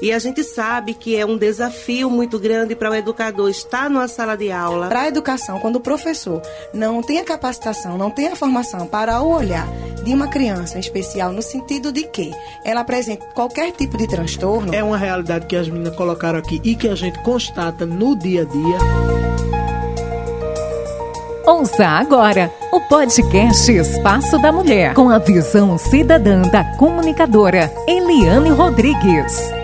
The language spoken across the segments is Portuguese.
E a gente sabe que é um desafio muito grande para o educador estar numa sala de aula. Para a educação, quando o professor não tem a capacitação, não tem a formação para o olhar de uma criança em especial, no sentido de que ela apresenta qualquer tipo de transtorno. É uma realidade que as meninas colocaram aqui e que a gente constata no dia a dia. Ouça agora o podcast Espaço da Mulher, com a visão cidadã da comunicadora Eliane Rodrigues.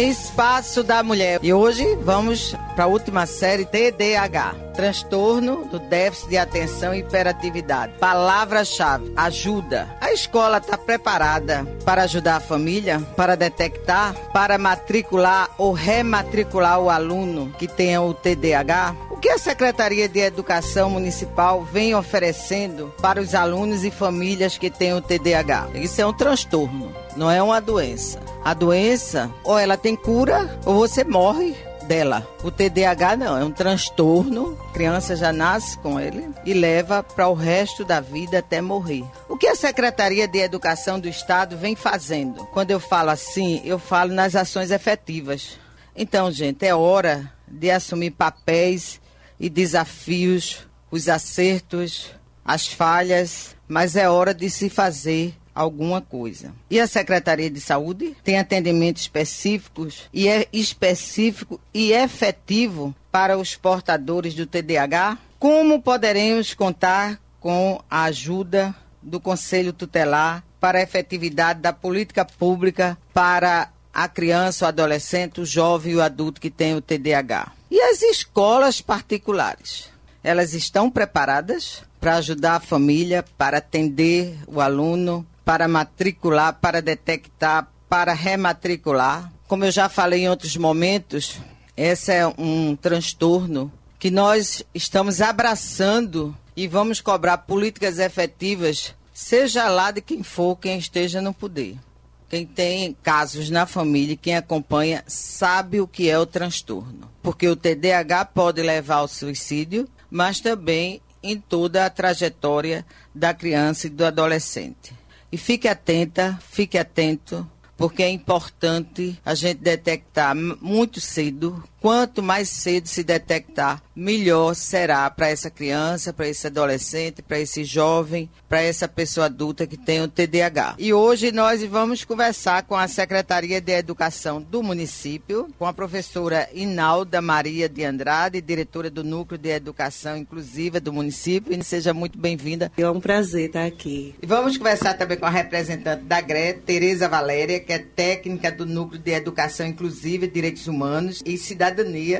Espaço da Mulher. E hoje vamos para a última série TDAH. Transtorno do déficit de atenção e hiperatividade. Palavra-chave: ajuda. A escola está preparada para ajudar a família, para detectar, para matricular ou rematricular o aluno que tenha o TDAH? O que a Secretaria de Educação Municipal vem oferecendo para os alunos e famílias que têm o TDAH? Isso é um transtorno, não é uma doença. A doença, ou ela tem cura, ou você morre dela. O TDAH não, é um transtorno. A criança já nasce com ele e leva para o resto da vida até morrer. O que a Secretaria de Educação do Estado vem fazendo? Quando eu falo assim, eu falo nas ações efetivas. Então, gente, é hora de assumir papéis e desafios, os acertos, as falhas, mas é hora de se fazer alguma coisa. E a Secretaria de Saúde tem atendimentos específicos e é específico e efetivo para os portadores do TDAH? Como poderemos contar com a ajuda do Conselho Tutelar para a efetividade da política pública para a criança, o adolescente, o jovem e o adulto que tem o TDAH? E as escolas particulares? Elas estão preparadas para ajudar a família, para atender o aluno, para matricular, para detectar, para rematricular. Como eu já falei em outros momentos, esse é um transtorno que nós estamos abraçando e vamos cobrar políticas efetivas, seja lá de quem for quem esteja no poder. Quem tem casos na família, quem acompanha, sabe o que é o transtorno. Porque o TDAH pode levar ao suicídio, mas também em toda a trajetória da criança e do adolescente. E fique atenta, fique atento, porque é importante a gente detectar muito cedo. Quanto mais cedo se detectar, melhor será para essa criança, para esse adolescente, para esse jovem, para essa pessoa adulta que tem o TDAH. E hoje nós vamos conversar com a Secretaria de Educação do município, com a professora Inalda Maria de Andrade, diretora do Núcleo de Educação Inclusiva do município. E seja muito bem-vinda. É um prazer estar aqui. E vamos conversar também com a representante da GRE, Tereza Valéria, que é técnica do Núcleo de Educação Inclusiva e Direitos Humanos e Cidadania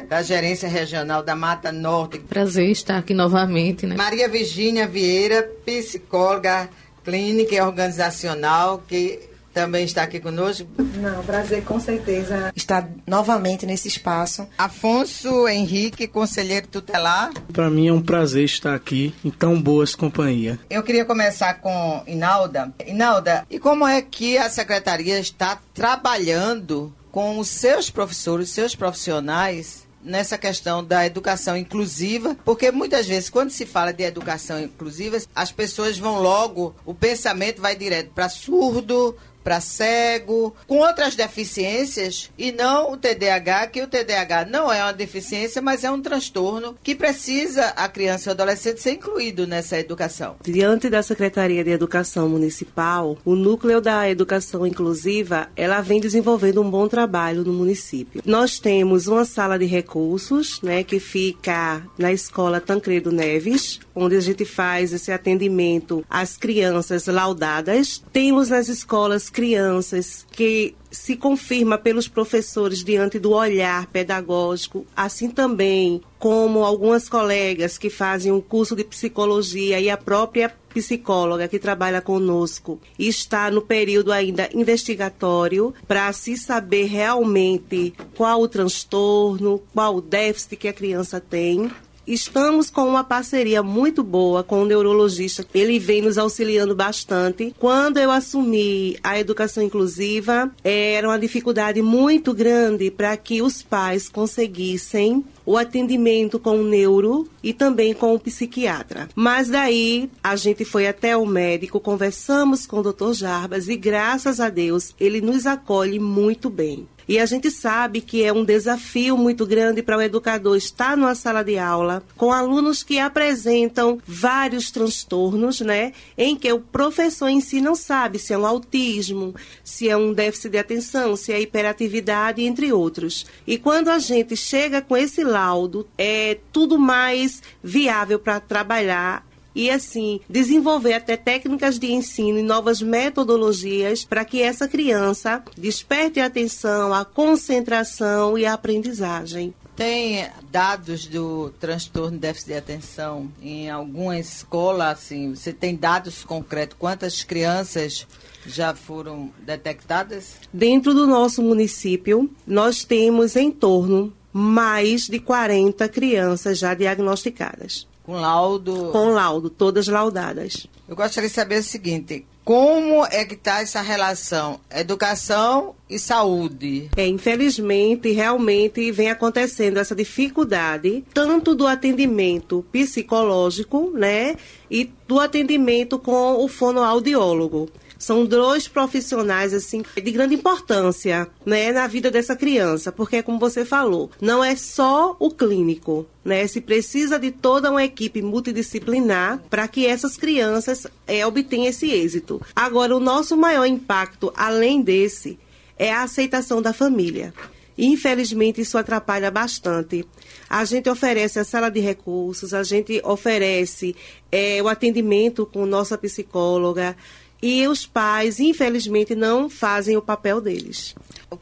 da Gerência Regional da Mata Norte. Prazer estar aqui novamente. Né? Maria Virgínia Vieira, psicóloga clínica e organizacional, que também está aqui conosco. Não, prazer com certeza estar novamente nesse espaço. Afonso Henrique, conselheiro tutelar. Para mim é um prazer estar aqui em tão boas companhia. Eu queria começar com Inalda. Inalda, e como é que a secretaria está trabalhando com os seus professores, seus profissionais nessa questão da educação inclusiva, porque muitas vezes quando se fala de educação inclusiva, as pessoas vão logo, o pensamento vai direto para surdo, para cego, com outras deficiências e não o TDAH, que o TDAH não é uma deficiência, mas é um transtorno que precisa a criança e o adolescente ser incluído nessa educação. Diante da Secretaria de Educação Municipal, o núcleo da educação inclusiva, ela vem desenvolvendo um bom trabalho no município. Nós temos uma sala de recursos, né, que fica na escola Tancredo Neves, onde a gente faz esse atendimento às crianças laudadas. Temos nas escolas crianças que se confirma pelos professores diante do olhar pedagógico, assim também como algumas colegas que fazem um curso de psicologia e a própria psicóloga que trabalha conosco está no período ainda investigatório para se saber realmente qual o transtorno, qual o déficit que a criança tem estamos com uma parceria muito boa com o neurologista. Ele vem nos auxiliando bastante. Quando eu assumi a educação inclusiva, era uma dificuldade muito grande para que os pais conseguissem o atendimento com o neuro e também com o psiquiatra. Mas daí a gente foi até o médico, conversamos com o Dr. Jarbas e graças a Deus ele nos acolhe muito bem. E a gente sabe que é um desafio muito grande para o educador estar numa sala de aula com alunos que apresentam vários transtornos, né? Em que o professor em si não sabe se é um autismo, se é um déficit de atenção, se é hiperatividade, entre outros. E quando a gente chega com esse laudo, é tudo mais viável para trabalhar e assim desenvolver até técnicas de ensino e novas metodologias para que essa criança desperte a atenção, a concentração e a aprendizagem. Tem dados do transtorno de déficit de atenção em alguma escola, assim, você tem dados concretos? Quantas crianças já foram detectadas? Dentro do nosso município, nós temos em torno mais de 40 crianças já diagnosticadas. Com laudo? Com laudo, todas laudadas. Eu gostaria de saber o seguinte: como é que está essa relação educação e saúde? É, infelizmente, realmente vem acontecendo essa dificuldade, tanto do atendimento psicológico, né, e do atendimento com o fonoaudiólogo. São dois profissionais assim de grande importância, né, na vida dessa criança, porque como você falou, não é só o clínico, né? Se precisa de toda uma equipe multidisciplinar para que essas crianças é, obtenham esse êxito. Agora, o nosso maior impacto, além desse, é a aceitação da família. Infelizmente, isso atrapalha bastante. A gente oferece a sala de recursos, a gente oferece é, o atendimento com nossa psicóloga, e os pais, infelizmente, não fazem o papel deles.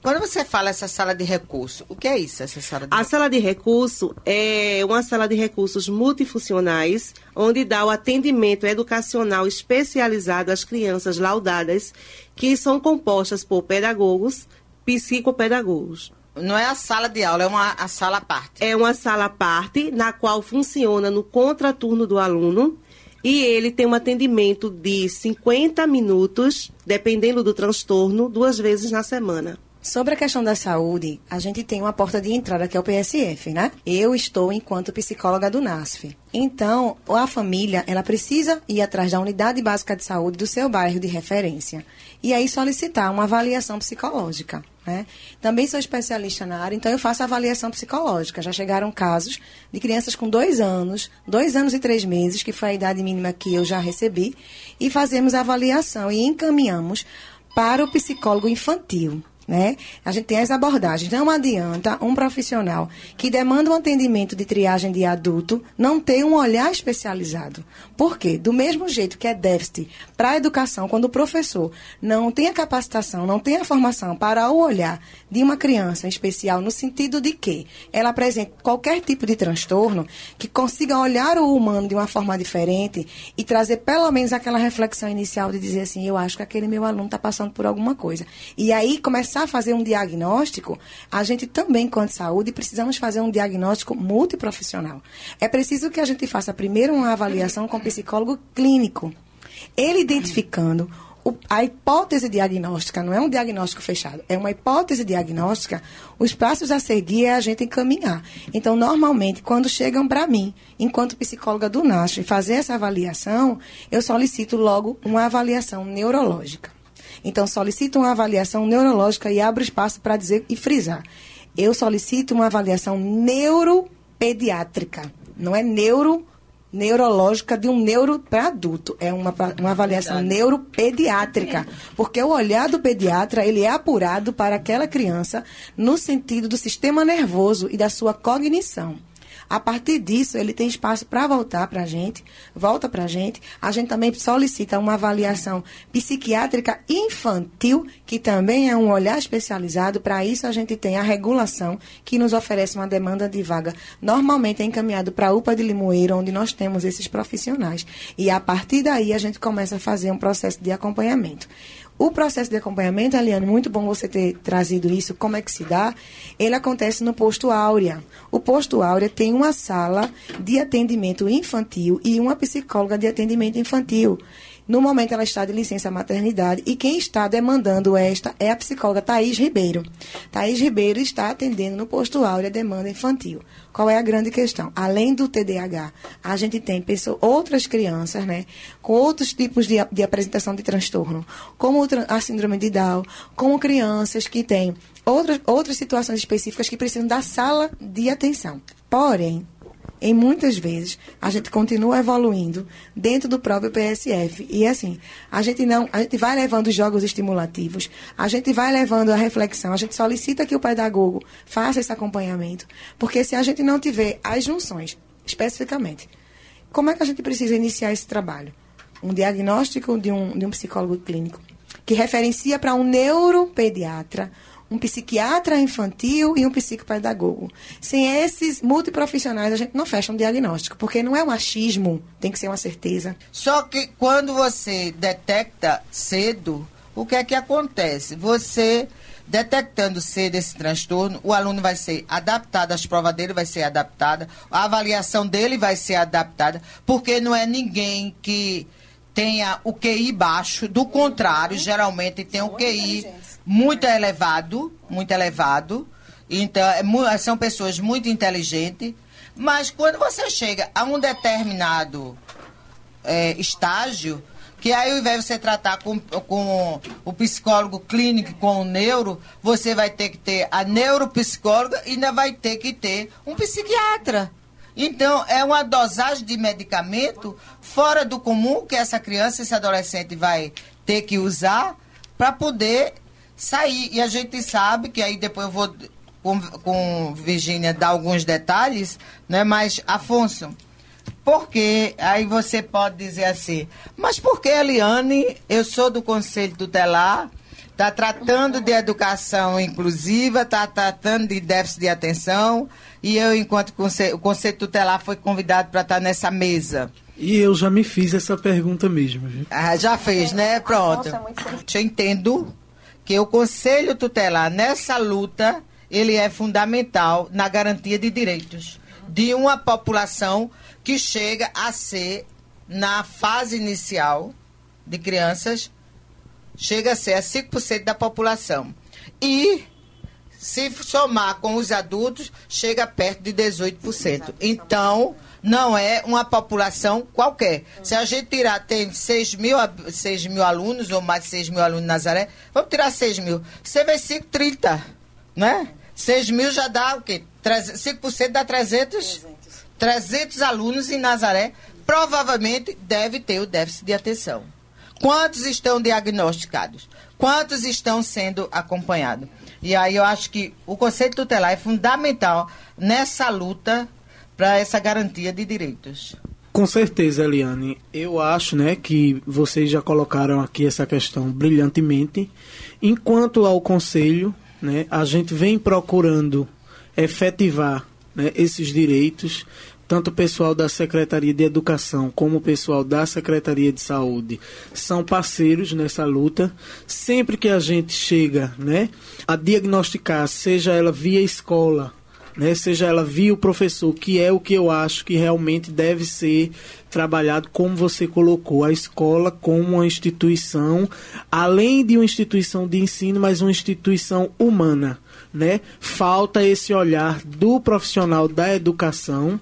Quando você fala essa sala de recurso, o que é isso, essa sala de A sala de recurso é uma sala de recursos multifuncionais, onde dá o atendimento educacional especializado às crianças laudadas, que são compostas por pedagogos, psicopedagogos. Não é a sala de aula, é uma a sala à parte. É uma sala à parte, na qual funciona no contraturno do aluno e ele tem um atendimento de 50 minutos, dependendo do transtorno, duas vezes na semana. Sobre a questão da saúde, a gente tem uma porta de entrada que é o PSF, né? Eu estou enquanto psicóloga do NASF. Então, a família, ela precisa ir atrás da unidade básica de saúde do seu bairro de referência. E aí solicitar uma avaliação psicológica. Né? Também sou especialista na área, então eu faço avaliação psicológica. Já chegaram casos de crianças com dois anos, dois anos e três meses, que foi a idade mínima que eu já recebi, e fazemos a avaliação e encaminhamos para o psicólogo infantil né? A gente tem as abordagens. Não adianta um profissional que demanda um atendimento de triagem de adulto não ter um olhar especializado. Por quê? Do mesmo jeito que é déficit para a educação, quando o professor não tem a capacitação, não tem a formação para o olhar de uma criança em especial, no sentido de que ela apresente qualquer tipo de transtorno, que consiga olhar o humano de uma forma diferente e trazer pelo menos aquela reflexão inicial de dizer assim, eu acho que aquele meu aluno está passando por alguma coisa. E aí começar começar a fazer um diagnóstico, a gente também, enquanto saúde, precisamos fazer um diagnóstico multiprofissional. É preciso que a gente faça primeiro uma avaliação com o psicólogo clínico. Ele identificando a hipótese diagnóstica, não é um diagnóstico fechado, é uma hipótese diagnóstica, os passos a seguir é a gente encaminhar. Então, normalmente, quando chegam para mim, enquanto psicóloga do NASH, fazer essa avaliação, eu solicito logo uma avaliação neurológica. Então, solicito uma avaliação neurológica e abro espaço para dizer e frisar. Eu solicito uma avaliação neuropediátrica. Não é neuro neurológica de um neuro para adulto. É uma, uma avaliação neuropediátrica. Porque o olhar do pediatra, ele é apurado para aquela criança no sentido do sistema nervoso e da sua cognição. A partir disso, ele tem espaço para voltar para a gente, volta para a gente. A gente também solicita uma avaliação psiquiátrica infantil, que também é um olhar especializado. Para isso, a gente tem a regulação, que nos oferece uma demanda de vaga. Normalmente é encaminhado para a UPA de Limoeiro, onde nós temos esses profissionais. E a partir daí, a gente começa a fazer um processo de acompanhamento. O processo de acompanhamento, Aliane, muito bom você ter trazido isso. Como é que se dá? Ele acontece no posto Áurea. O posto Áurea tem uma sala de atendimento infantil e uma psicóloga de atendimento infantil. No momento, ela está de licença maternidade e quem está demandando esta é a psicóloga Thaís Ribeiro. Thaís Ribeiro está atendendo no posto Áurea demanda infantil. Qual é a grande questão? Além do TDAH, a gente tem pessoas, outras crianças, né, com outros tipos de, de apresentação de transtorno, como a síndrome de Down, como crianças que têm outras, outras situações específicas que precisam da sala de atenção. Porém, em muitas vezes a gente continua evoluindo dentro do próprio PSF e assim a gente não a gente vai levando jogos estimulativos a gente vai levando a reflexão a gente solicita que o pedagogo faça esse acompanhamento porque se a gente não tiver as junções especificamente como é que a gente precisa iniciar esse trabalho? Um diagnóstico de um, de um psicólogo clínico que referencia para um neuropediatra um psiquiatra infantil e um psicopedagogo. Sem esses multiprofissionais, a gente não fecha um diagnóstico, porque não é um achismo, tem que ser uma certeza. Só que quando você detecta cedo, o que é que acontece? Você detectando cedo esse transtorno, o aluno vai ser adaptado, as provas dele vai ser adaptada, a avaliação dele vai ser adaptada, porque não é ninguém que tenha o QI baixo, do contrário, geralmente tem o QI muito elevado, muito elevado. Então, é, são pessoas muito inteligentes. Mas quando você chega a um determinado é, estágio, que aí ao invés de você tratar com, com o psicólogo clínico, com o neuro, você vai ter que ter a neuropsicóloga e ainda vai ter que ter um psiquiatra. Então, é uma dosagem de medicamento fora do comum que essa criança, esse adolescente vai ter que usar para poder sair. E a gente sabe que aí depois eu vou com, com Virgínia dar alguns detalhes, né? Mas, Afonso, por que? Aí você pode dizer assim, mas por que, Eliane, eu sou do Conselho Tutelar, está tratando de educação inclusiva, está tratando de déficit de atenção, e eu, enquanto conselho, o Conselho Tutelar foi convidado para estar nessa mesa. E eu já me fiz essa pergunta mesmo. Viu? Ah, já fez, né? Pronto. Eu entendo que o Conselho Tutelar, nessa luta, ele é fundamental na garantia de direitos de uma população que chega a ser, na fase inicial de crianças, chega a ser a 5% da população. E, se somar com os adultos, chega perto de 18%. Então, não é uma população qualquer. Se a gente tirar, tem 6 mil, 6 mil alunos, ou mais de 6 mil alunos em Nazaré, vamos tirar 6 mil. Você vê 5, 30, né? 6 mil já dá o quê? 5% dá 300, 300 alunos em Nazaré. Provavelmente deve ter o déficit de atenção. Quantos estão diagnosticados? Quantos estão sendo acompanhados? E aí eu acho que o Conselho Tutelar é fundamental nessa luta para essa garantia de direitos. Com certeza, Eliane. Eu acho né, que vocês já colocaram aqui essa questão brilhantemente. Enquanto ao Conselho, né, a gente vem procurando efetivar né, esses direitos, tanto o pessoal da Secretaria de Educação como o pessoal da Secretaria de Saúde são parceiros nessa luta. Sempre que a gente chega né, a diagnosticar, seja ela via escola né, seja ela via o professor, que é o que eu acho que realmente deve ser trabalhado, como você colocou, a escola como uma instituição, além de uma instituição de ensino, mas uma instituição humana. Né? Falta esse olhar do profissional da educação,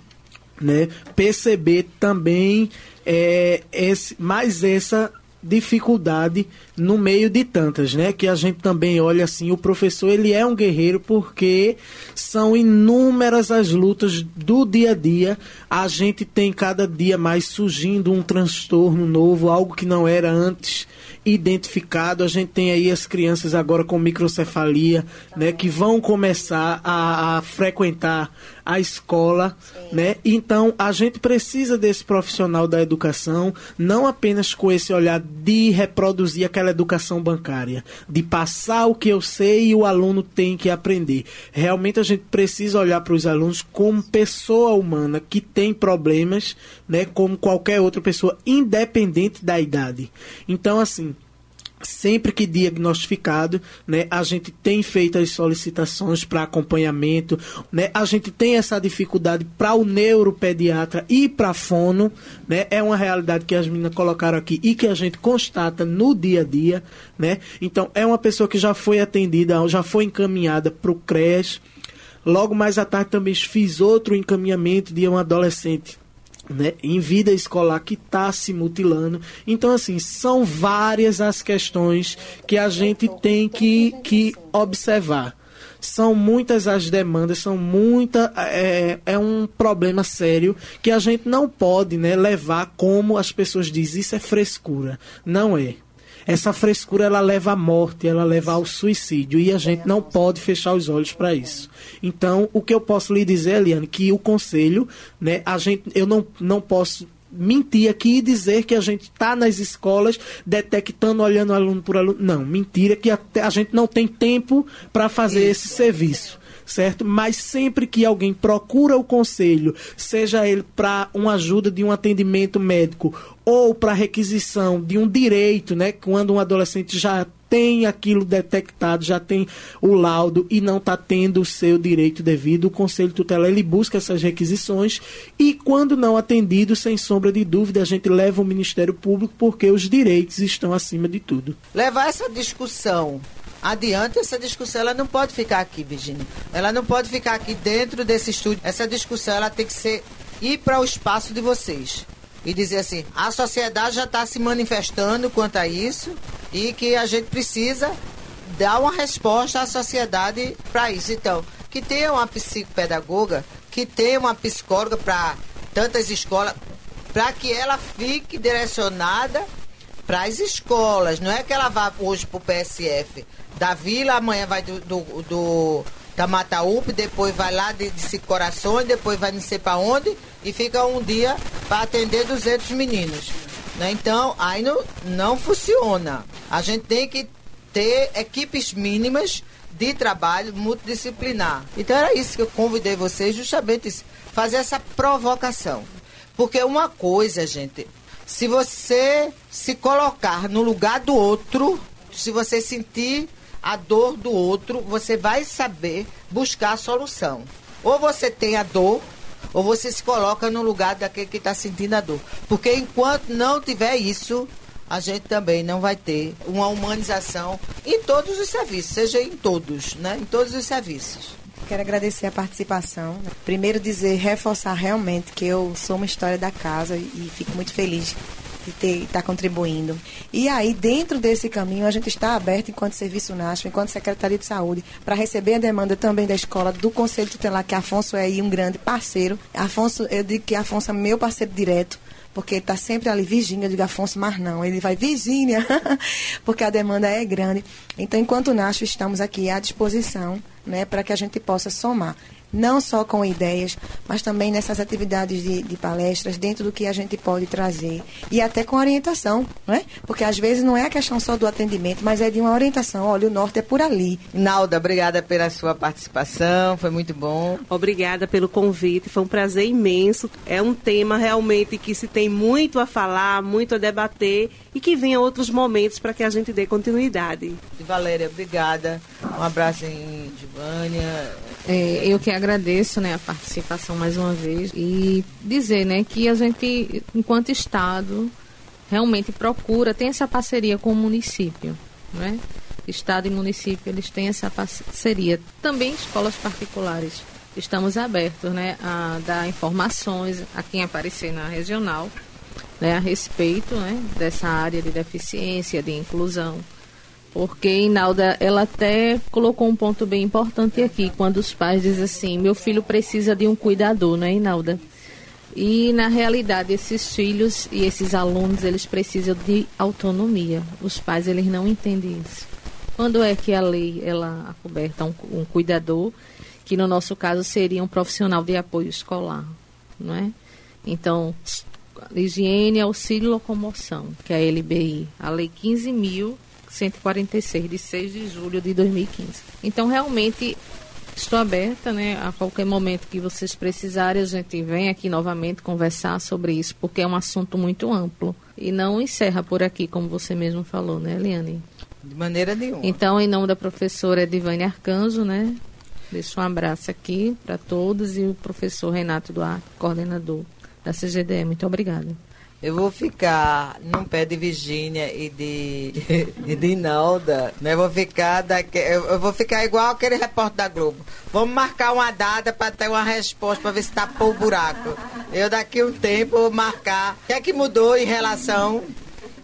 né? perceber também é, esse, mais essa dificuldade no meio de tantas, né? Que a gente também olha assim, o professor ele é um guerreiro porque são inúmeras as lutas do dia a dia. A gente tem cada dia mais surgindo um transtorno novo, algo que não era antes identificado. A gente tem aí as crianças agora com microcefalia, né, que vão começar a, a frequentar a escola, Sim. né? Então a gente precisa desse profissional da educação, não apenas com esse olhar de reproduzir aquela educação bancária, de passar o que eu sei e o aluno tem que aprender. Realmente a gente precisa olhar para os alunos como pessoa humana que tem problemas, né, como qualquer outra pessoa, independente da idade. Então assim, sempre que diagnosticado, né, a gente tem feito as solicitações para acompanhamento, né, a gente tem essa dificuldade para o neuropediatra e para fono, né, é uma realidade que as meninas colocaram aqui e que a gente constata no dia a dia, né, então é uma pessoa que já foi atendida, já foi encaminhada para o CRES, logo mais à tarde também fiz outro encaminhamento de um adolescente né, em vida escolar que está se mutilando. Então, assim, são várias as questões que a gente tem que, que observar. São muitas as demandas, são muita é, é um problema sério que a gente não pode né, levar como as pessoas dizem, isso é frescura. Não é essa frescura ela leva à morte, ela leva ao suicídio. E a gente não pode fechar os olhos para isso. Então, o que eu posso lhe dizer, Eliane, que o conselho, né, a gente, eu não, não posso mentir aqui e dizer que a gente está nas escolas detectando, olhando aluno por aluno. Não, mentira que a, a gente não tem tempo para fazer esse serviço certo? Mas sempre que alguém procura o conselho, seja ele para uma ajuda de um atendimento médico ou para requisição de um direito, né? Quando um adolescente já tem aquilo detectado, já tem o laudo e não está tendo o seu direito devido, o Conselho Tutelar ele busca essas requisições e, quando não atendido, sem sombra de dúvida, a gente leva o Ministério Público porque os direitos estão acima de tudo. Levar essa discussão adiante, essa discussão ela não pode ficar aqui, Virginia. Ela não pode ficar aqui dentro desse estúdio. Essa discussão ela tem que ser ir para o espaço de vocês e dizer assim: a sociedade já está se manifestando quanto a isso e que a gente precisa dar uma resposta à sociedade para isso. Então, que tenha uma psicopedagoga, que tenha uma psicóloga para tantas escolas, para que ela fique direcionada para as escolas. Não é que ela vá hoje para o PSF da vila, amanhã vai do, do, do da Mataúpe, depois vai lá de, de depois vai não sei para onde e fica um dia para atender 200 meninos. Né? Então, aí não, não funciona. A gente tem que ter equipes mínimas de trabalho multidisciplinar. Então era isso que eu convidei vocês, justamente fazer essa provocação. Porque uma coisa, gente, se você se colocar no lugar do outro, se você sentir a dor do outro, você vai saber buscar a solução. Ou você tem a dor, ou você se coloca no lugar daquele que está sentindo a dor. Porque enquanto não tiver isso, a gente também não vai ter uma humanização em todos os serviços, seja em todos, né? Em todos os serviços. Quero agradecer a participação. Primeiro dizer, reforçar realmente que eu sou uma história da casa e fico muito feliz de estar tá contribuindo. E aí, dentro desse caminho, a gente está aberto, enquanto Serviço NASF, enquanto Secretaria de Saúde, para receber a demanda também da escola, do Conselho Tutelar, que Afonso é aí um grande parceiro. Afonso, eu digo que Afonso é meu parceiro direto porque está sempre ali, Virgínia, eu digo Afonso, mas não, ele vai, Virgínia, porque a demanda é grande. Então, enquanto NASF, estamos aqui à disposição né, para que a gente possa somar não só com ideias, mas também nessas atividades de, de, palestras, dentro do que a gente pode trazer. E até com orientação, né? Porque às vezes não é a questão só do atendimento, mas é de uma orientação. Olha, o norte é por ali. Nalda, obrigada pela sua participação, foi muito bom. Obrigada pelo convite, foi um prazer imenso. É um tema realmente que se tem muito a falar, muito a debater e que venha outros momentos para que a gente dê continuidade. Valéria, obrigada. Um abraço em Divânia. É, eu que agradeço né, a participação mais uma vez e dizer né, que a gente, enquanto Estado, realmente procura, tem essa parceria com o município. Né? Estado e município, eles têm essa parceria. Também escolas particulares. Estamos abertos né, a dar informações a quem aparecer na regional né, a respeito né, dessa área de deficiência, de inclusão. Porque Inalda, ela até colocou um ponto bem importante aqui, quando os pais dizem assim, meu filho precisa de um cuidador, não é, Inalda? E na realidade, esses filhos e esses alunos, eles precisam de autonomia. Os pais, eles não entendem isso. Quando é que a lei, ela acoberta um, um cuidador, que no nosso caso seria um profissional de apoio escolar, não é? Então, higiene, auxílio e locomoção, que é a LBI, a Lei 15.146, de 6 de julho de 2015. Então, realmente, Estou aberta, né? A qualquer momento que vocês precisarem, a gente vem aqui novamente conversar sobre isso, porque é um assunto muito amplo. E não encerra por aqui, como você mesmo falou, né, Eliane? De maneira nenhuma. Então, em nome da professora Edivane Arcanjo, né? Deixo um abraço aqui para todos e o professor Renato Duarte, coordenador da CGDE. Muito obrigada. Eu vou ficar no pé de Virgínia e de, e de Inalda, né? Vou ficar daqui, eu vou ficar igual aquele repórter da Globo. Vamos marcar uma data para ter uma resposta para ver se tapou o buraco. Eu daqui a um tempo vou marcar. O que é que mudou em relação?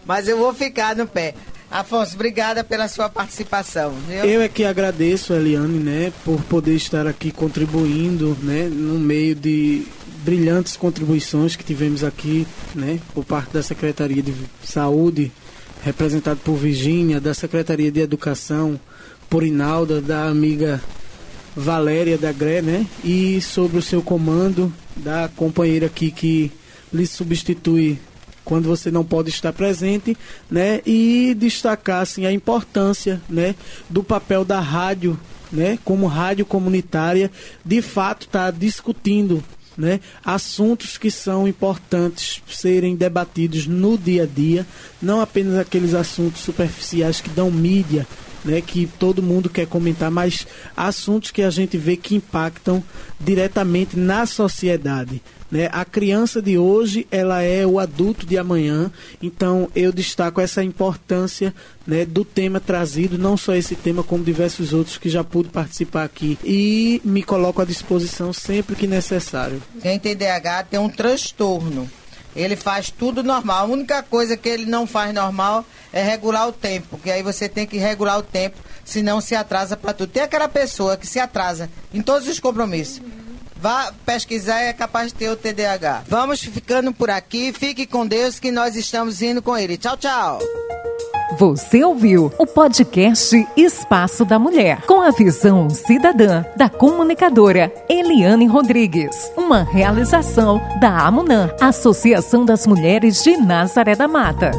Mas eu vou ficar no pé. Afonso, obrigada pela sua participação. Viu? Eu é que agradeço, Eliane, né, por poder estar aqui contribuindo, né, no meio de brilhantes contribuições que tivemos aqui, né, por parte da Secretaria de Saúde, representado por Virgínia, da Secretaria de Educação, por Inalda, da amiga Valéria da GRE, né, e sobre o seu comando, da companheira aqui que lhe substitui quando você não pode estar presente, né, e destacar assim a importância, né, do papel da rádio né, como rádio comunitária, de fato está discutindo né, assuntos que são importantes serem debatidos no dia a dia, não apenas aqueles assuntos superficiais que dão mídia, né, que todo mundo quer comentar, mas assuntos que a gente vê que impactam diretamente na sociedade. Né? A criança de hoje, ela é o adulto de amanhã. Então, eu destaco essa importância né, do tema trazido, não só esse tema, como diversos outros que já pude participar aqui. E me coloco à disposição sempre que necessário. Quem tem DH tem um transtorno. Ele faz tudo normal. A única coisa que ele não faz normal é regular o tempo. Que aí você tem que regular o tempo, senão se atrasa para tudo. Tem aquela pessoa que se atrasa em todos os compromissos. Vá pesquisar é capaz de ter o TDAH. Vamos ficando por aqui. Fique com Deus que nós estamos indo com ele. Tchau, tchau. Você ouviu o podcast Espaço da Mulher, com a visão cidadã da comunicadora Eliane Rodrigues. Uma realização da AMUNAM, Associação das Mulheres de Nazaré da Mata.